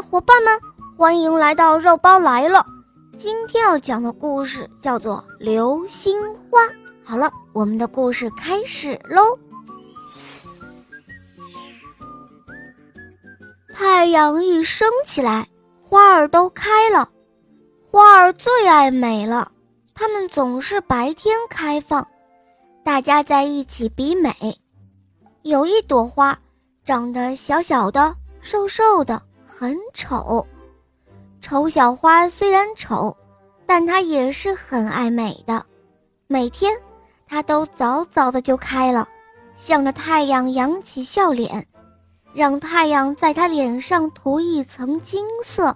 伙伴们，欢迎来到肉包来了。今天要讲的故事叫做《流星花》。好了，我们的故事开始喽。太阳一升起来，花儿都开了。花儿最爱美了，它们总是白天开放，大家在一起比美。有一朵花，长得小小的、瘦瘦的，很丑。丑小花虽然丑，但它也是很爱美的。每天，它都早早的就开了，向着太阳扬起笑脸。让太阳在他脸上涂一层金色，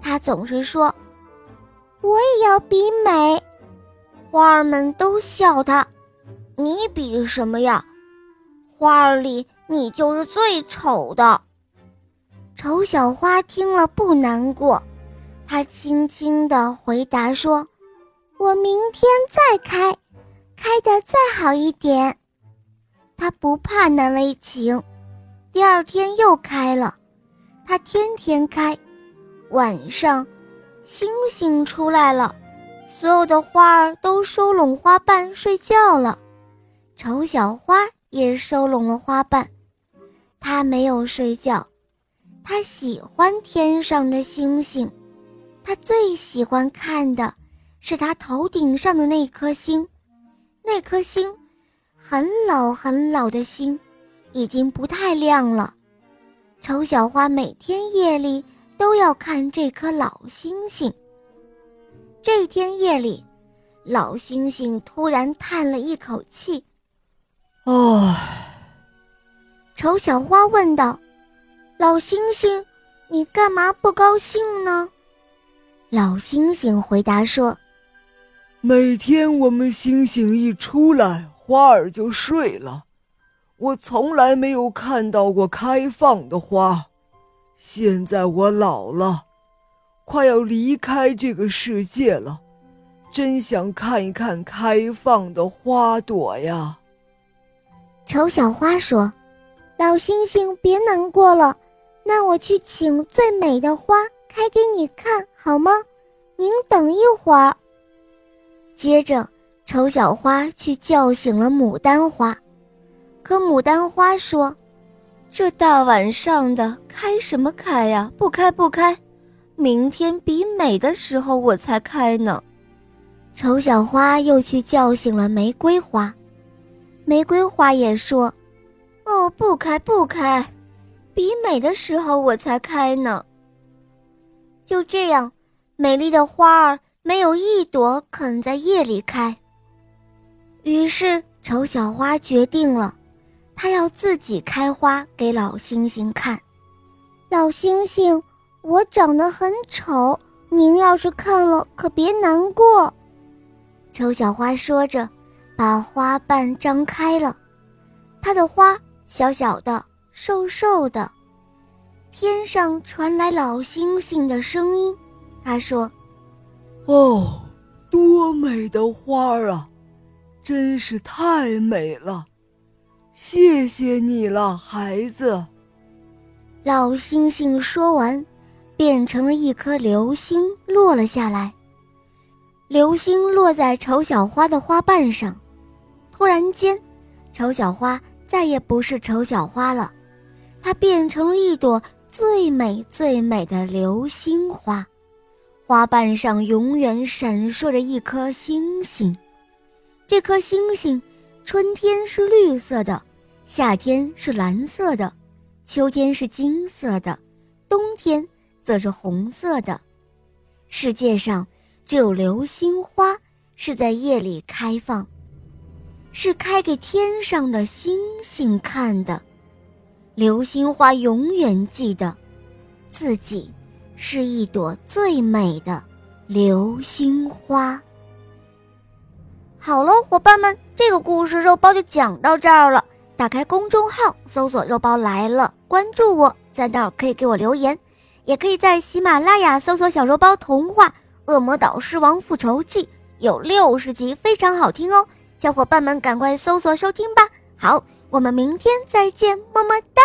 他总是说：“我也要比美。”花儿们都笑他：“你比什么呀？花儿里你就是最丑的。”丑小花听了不难过，她轻轻地回答说：“我明天再开，开得再好一点。”它不怕难为情。第二天又开了，它天天开。晚上，星星出来了，所有的花儿都收拢花瓣睡觉了。丑小花也收拢了花瓣，它没有睡觉，它喜欢天上的星星，他最喜欢看的是他头顶上的那颗星，那颗星，很老很老的星。已经不太亮了，丑小花每天夜里都要看这颗老星星。这天夜里，老星星突然叹了一口气：“唉。”丑小花问道：“老星星，你干嘛不高兴呢？”老星星回答说：“每天我们星星一出来，花儿就睡了。”我从来没有看到过开放的花，现在我老了，快要离开这个世界了，真想看一看开放的花朵呀。丑小花说：“老星星，别难过了，那我去请最美的花开给你看好吗？您等一会儿。”接着，丑小花去叫醒了牡丹花。可牡丹花说：“这大晚上的开什么开呀？不开不开，明天比美的时候我才开呢。”丑小花又去叫醒了玫瑰花，玫瑰花也说：“哦，不开不开，比美的时候我才开呢。”就这样，美丽的花儿没有一朵肯在夜里开。于是，丑小花决定了。他要自己开花给老星星看。老星星，我长得很丑，您要是看了可别难过。丑小花说着，把花瓣张开了。它的花小小的、瘦瘦的。天上传来老星星的声音，他说：“哦，多美的花儿啊，真是太美了。”谢谢你了，孩子。老星星说完，变成了一颗流星落了下来。流星落在丑小花的花瓣上，突然间，丑小花再也不是丑小花了，它变成了一朵最美最美的流星花。花瓣上永远闪烁着一颗星星，这颗星星。春天是绿色的，夏天是蓝色的，秋天是金色的，冬天则是红色的。世界上只有流星花是在夜里开放，是开给天上的星星看的。流星花永远记得，自己是一朵最美的流星花。好了，伙伴们，这个故事肉包就讲到这儿了。打开公众号，搜索“肉包来了”，关注我，在那儿可以给我留言，也可以在喜马拉雅搜索“小肉包童话《恶魔岛狮王复仇记》”，有六十集，非常好听哦。小伙伴们，赶快搜索收听吧。好，我们明天再见，么么哒。